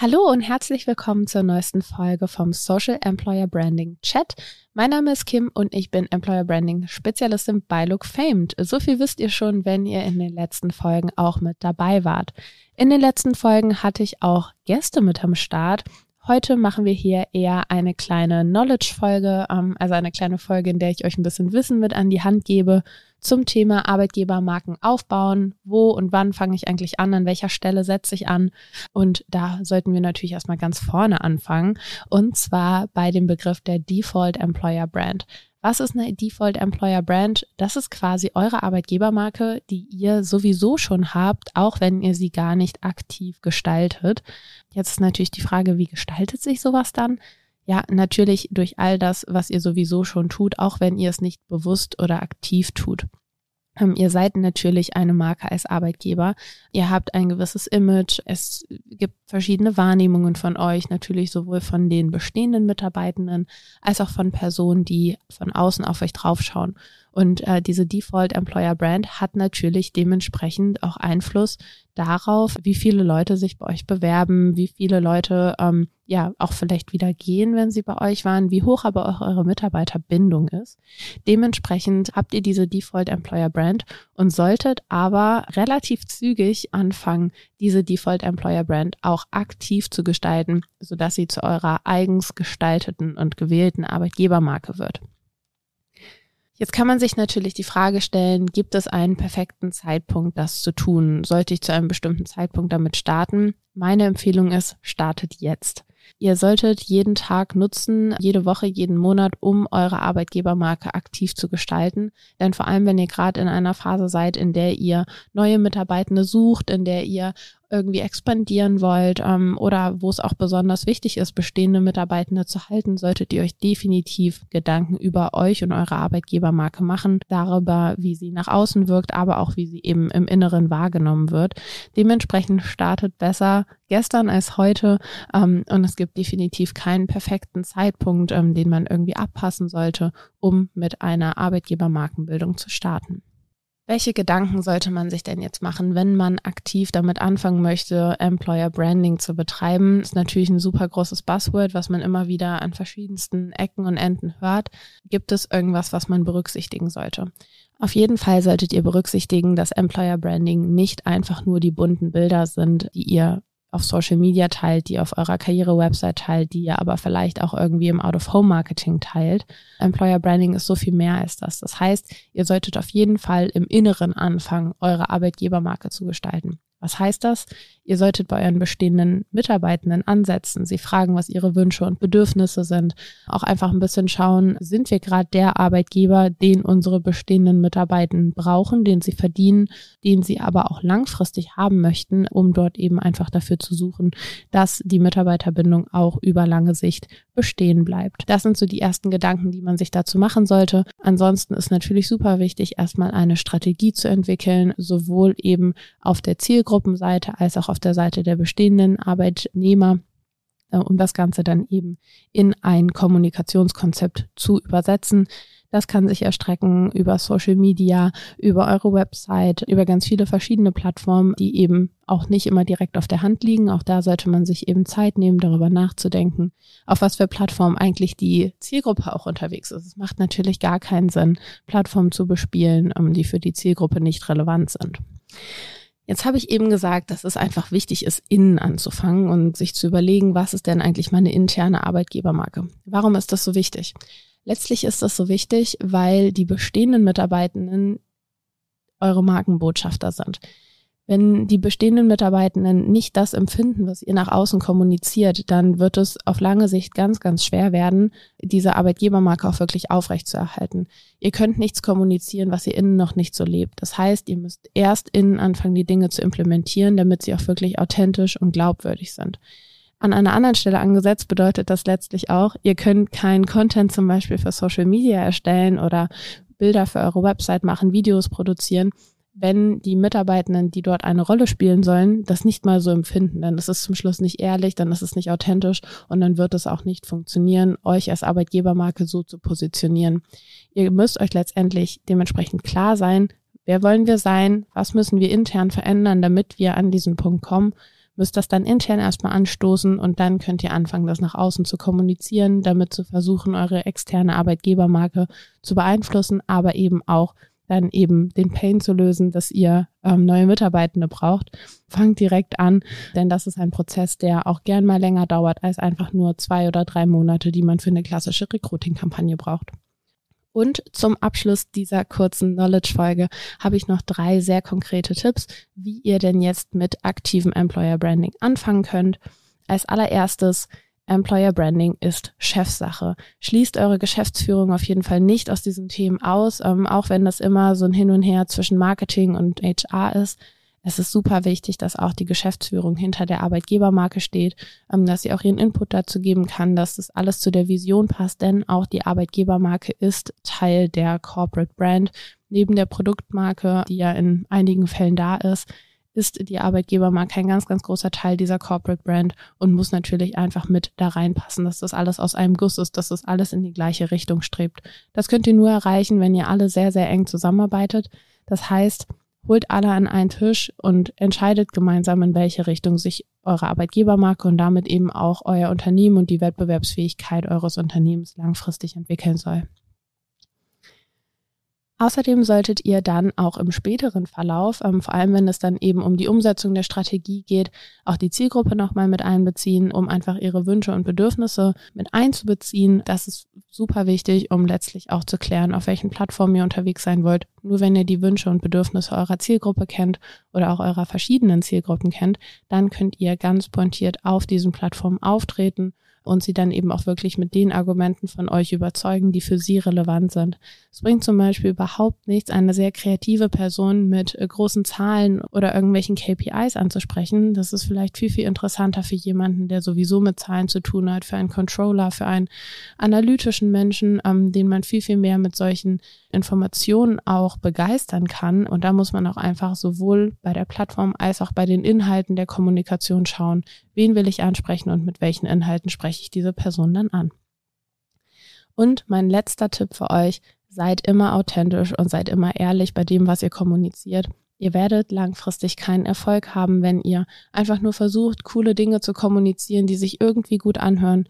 Hallo und herzlich willkommen zur neuesten Folge vom Social Employer Branding Chat. Mein Name ist Kim und ich bin Employer Branding Spezialistin bei Look Famed. So viel wisst ihr schon, wenn ihr in den letzten Folgen auch mit dabei wart. In den letzten Folgen hatte ich auch Gäste mit am Start. Heute machen wir hier eher eine kleine Knowledge-Folge, ähm, also eine kleine Folge, in der ich euch ein bisschen Wissen mit an die Hand gebe zum Thema Arbeitgebermarken aufbauen. Wo und wann fange ich eigentlich an? An welcher Stelle setze ich an? Und da sollten wir natürlich erstmal ganz vorne anfangen. Und zwar bei dem Begriff der Default Employer Brand. Was ist eine Default Employer Brand? Das ist quasi eure Arbeitgebermarke, die ihr sowieso schon habt, auch wenn ihr sie gar nicht aktiv gestaltet. Jetzt ist natürlich die Frage, wie gestaltet sich sowas dann? Ja, natürlich durch all das, was ihr sowieso schon tut, auch wenn ihr es nicht bewusst oder aktiv tut. Ähm, ihr seid natürlich eine Marke als Arbeitgeber. Ihr habt ein gewisses Image. Es gibt verschiedene Wahrnehmungen von euch, natürlich sowohl von den bestehenden Mitarbeitenden als auch von Personen, die von außen auf euch draufschauen. Und äh, diese Default Employer Brand hat natürlich dementsprechend auch Einfluss darauf, wie viele Leute sich bei euch bewerben, wie viele Leute ähm, ja auch vielleicht wieder gehen, wenn sie bei euch waren, wie hoch aber auch eure Mitarbeiterbindung ist. Dementsprechend habt ihr diese Default Employer Brand und solltet aber relativ zügig anfangen, diese Default Employer Brand auch aktiv zu gestalten, sodass sie zu eurer eigens gestalteten und gewählten Arbeitgebermarke wird. Jetzt kann man sich natürlich die Frage stellen, gibt es einen perfekten Zeitpunkt, das zu tun? Sollte ich zu einem bestimmten Zeitpunkt damit starten? Meine Empfehlung ist, startet jetzt. Ihr solltet jeden Tag nutzen, jede Woche, jeden Monat, um eure Arbeitgebermarke aktiv zu gestalten. Denn vor allem, wenn ihr gerade in einer Phase seid, in der ihr neue Mitarbeitende sucht, in der ihr irgendwie expandieren wollt ähm, oder wo es auch besonders wichtig ist, bestehende Mitarbeitende zu halten, solltet ihr euch definitiv Gedanken über euch und eure Arbeitgebermarke machen, darüber, wie sie nach außen wirkt, aber auch wie sie eben im Inneren wahrgenommen wird. Dementsprechend startet besser gestern als heute ähm, und es gibt definitiv keinen perfekten Zeitpunkt, ähm, den man irgendwie abpassen sollte, um mit einer Arbeitgebermarkenbildung zu starten. Welche Gedanken sollte man sich denn jetzt machen, wenn man aktiv damit anfangen möchte, Employer Branding zu betreiben? Ist natürlich ein super großes Buzzword, was man immer wieder an verschiedensten Ecken und Enden hört. Gibt es irgendwas, was man berücksichtigen sollte? Auf jeden Fall solltet ihr berücksichtigen, dass Employer Branding nicht einfach nur die bunten Bilder sind, die ihr auf Social Media teilt, die auf eurer Karriere-Website teilt, die ihr aber vielleicht auch irgendwie im Out-of-Home-Marketing teilt. Employer Branding ist so viel mehr als das. Das heißt, ihr solltet auf jeden Fall im Inneren anfangen, eure Arbeitgebermarke zu gestalten. Was heißt das? Ihr solltet bei euren bestehenden Mitarbeitenden ansetzen, sie fragen, was ihre Wünsche und Bedürfnisse sind. Auch einfach ein bisschen schauen, sind wir gerade der Arbeitgeber, den unsere bestehenden Mitarbeitenden brauchen, den sie verdienen, den sie aber auch langfristig haben möchten, um dort eben einfach dafür zu suchen, dass die Mitarbeiterbindung auch über lange Sicht bestehen bleibt. Das sind so die ersten Gedanken, die man sich dazu machen sollte. Ansonsten ist natürlich super wichtig, erstmal eine Strategie zu entwickeln, sowohl eben auf der Zielgruppenseite als auch auf auf der Seite der bestehenden Arbeitnehmer, äh, um das Ganze dann eben in ein Kommunikationskonzept zu übersetzen. Das kann sich erstrecken über Social Media, über eure Website, über ganz viele verschiedene Plattformen, die eben auch nicht immer direkt auf der Hand liegen. Auch da sollte man sich eben Zeit nehmen, darüber nachzudenken, auf was für Plattformen eigentlich die Zielgruppe auch unterwegs ist. Es macht natürlich gar keinen Sinn, Plattformen zu bespielen, ähm, die für die Zielgruppe nicht relevant sind. Jetzt habe ich eben gesagt, dass es einfach wichtig ist, innen anzufangen und sich zu überlegen, was ist denn eigentlich meine interne Arbeitgebermarke? Warum ist das so wichtig? Letztlich ist das so wichtig, weil die bestehenden Mitarbeitenden eure Markenbotschafter sind. Wenn die bestehenden Mitarbeitenden nicht das empfinden, was ihr nach außen kommuniziert, dann wird es auf lange Sicht ganz, ganz schwer werden, diese Arbeitgebermarke auch wirklich aufrechtzuerhalten. Ihr könnt nichts kommunizieren, was ihr innen noch nicht so lebt. Das heißt, ihr müsst erst innen anfangen, die Dinge zu implementieren, damit sie auch wirklich authentisch und glaubwürdig sind. An einer anderen Stelle angesetzt bedeutet das letztlich auch, ihr könnt keinen Content zum Beispiel für Social Media erstellen oder Bilder für eure Website machen, Videos produzieren, wenn die Mitarbeitenden, die dort eine Rolle spielen sollen, das nicht mal so empfinden. Dann ist es zum Schluss nicht ehrlich, dann ist es nicht authentisch und dann wird es auch nicht funktionieren, euch als Arbeitgebermarke so zu positionieren. Ihr müsst euch letztendlich dementsprechend klar sein, wer wollen wir sein, was müssen wir intern verändern, damit wir an diesen Punkt kommen, müsst das dann intern erstmal anstoßen und dann könnt ihr anfangen, das nach außen zu kommunizieren, damit zu versuchen, eure externe Arbeitgebermarke zu beeinflussen, aber eben auch dann eben den Pain zu lösen, dass ihr ähm, neue Mitarbeitende braucht. Fangt direkt an, denn das ist ein Prozess, der auch gern mal länger dauert als einfach nur zwei oder drei Monate, die man für eine klassische Recruiting-Kampagne braucht. Und zum Abschluss dieser kurzen Knowledge-Folge habe ich noch drei sehr konkrete Tipps, wie ihr denn jetzt mit aktivem Employer Branding anfangen könnt. Als allererstes Employer Branding ist Chefsache. Schließt eure Geschäftsführung auf jeden Fall nicht aus diesen Themen aus, ähm, auch wenn das immer so ein Hin und Her zwischen Marketing und HR ist. Es ist super wichtig, dass auch die Geschäftsführung hinter der Arbeitgebermarke steht, ähm, dass sie auch ihren Input dazu geben kann, dass das alles zu der Vision passt, denn auch die Arbeitgebermarke ist Teil der Corporate Brand. Neben der Produktmarke, die ja in einigen Fällen da ist, ist die Arbeitgebermarke ein ganz, ganz großer Teil dieser Corporate Brand und muss natürlich einfach mit da reinpassen, dass das alles aus einem Guss ist, dass das alles in die gleiche Richtung strebt. Das könnt ihr nur erreichen, wenn ihr alle sehr, sehr eng zusammenarbeitet. Das heißt, holt alle an einen Tisch und entscheidet gemeinsam, in welche Richtung sich eure Arbeitgebermarke und damit eben auch euer Unternehmen und die Wettbewerbsfähigkeit eures Unternehmens langfristig entwickeln soll. Außerdem solltet ihr dann auch im späteren Verlauf, ähm, vor allem wenn es dann eben um die Umsetzung der Strategie geht, auch die Zielgruppe nochmal mit einbeziehen, um einfach ihre Wünsche und Bedürfnisse mit einzubeziehen. Das ist super wichtig, um letztlich auch zu klären, auf welchen Plattformen ihr unterwegs sein wollt. Nur wenn ihr die Wünsche und Bedürfnisse eurer Zielgruppe kennt oder auch eurer verschiedenen Zielgruppen kennt, dann könnt ihr ganz pointiert auf diesen Plattformen auftreten und sie dann eben auch wirklich mit den Argumenten von euch überzeugen, die für sie relevant sind. Es bringt zum Beispiel überhaupt nichts, eine sehr kreative Person mit äh, großen Zahlen oder irgendwelchen KPIs anzusprechen. Das ist vielleicht viel, viel interessanter für jemanden, der sowieso mit Zahlen zu tun hat, für einen Controller, für einen analytischen Menschen, ähm, den man viel, viel mehr mit solchen Informationen auch begeistern kann. Und da muss man auch einfach sowohl bei der Plattform als auch bei den Inhalten der Kommunikation schauen, wen will ich ansprechen und mit welchen Inhalten spreche ich diese Person dann an. Und mein letzter Tipp für euch, seid immer authentisch und seid immer ehrlich bei dem, was ihr kommuniziert. Ihr werdet langfristig keinen Erfolg haben, wenn ihr einfach nur versucht, coole Dinge zu kommunizieren, die sich irgendwie gut anhören,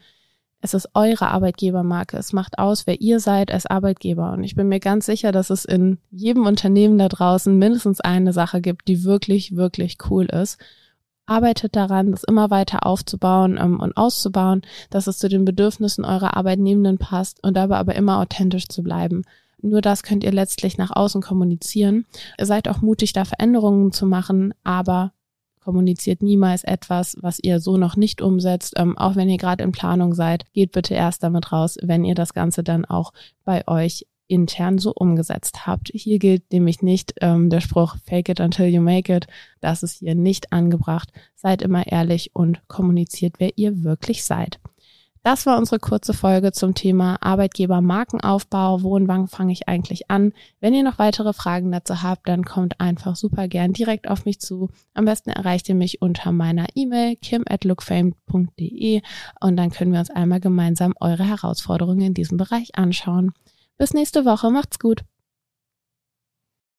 es ist eure Arbeitgebermarke. Es macht aus, wer ihr seid als Arbeitgeber. Und ich bin mir ganz sicher, dass es in jedem Unternehmen da draußen mindestens eine Sache gibt, die wirklich, wirklich cool ist. Arbeitet daran, das immer weiter aufzubauen ähm, und auszubauen, dass es zu den Bedürfnissen eurer Arbeitnehmenden passt und dabei aber immer authentisch zu bleiben. Nur das könnt ihr letztlich nach außen kommunizieren. Ihr seid auch mutig, da Veränderungen zu machen, aber kommuniziert niemals etwas, was ihr so noch nicht umsetzt. Ähm, auch wenn ihr gerade in Planung seid, geht bitte erst damit raus, wenn ihr das Ganze dann auch bei euch intern so umgesetzt habt. Hier gilt nämlich nicht ähm, der Spruch Fake it until you make it. Das ist hier nicht angebracht. Seid immer ehrlich und kommuniziert, wer ihr wirklich seid. Das war unsere kurze Folge zum Thema Arbeitgeber-Markenaufbau. Wo und wann fange ich eigentlich an? Wenn ihr noch weitere Fragen dazu habt, dann kommt einfach super gern direkt auf mich zu. Am besten erreicht ihr mich unter meiner E-Mail kim at lookfame.de und dann können wir uns einmal gemeinsam eure Herausforderungen in diesem Bereich anschauen. Bis nächste Woche. Macht's gut.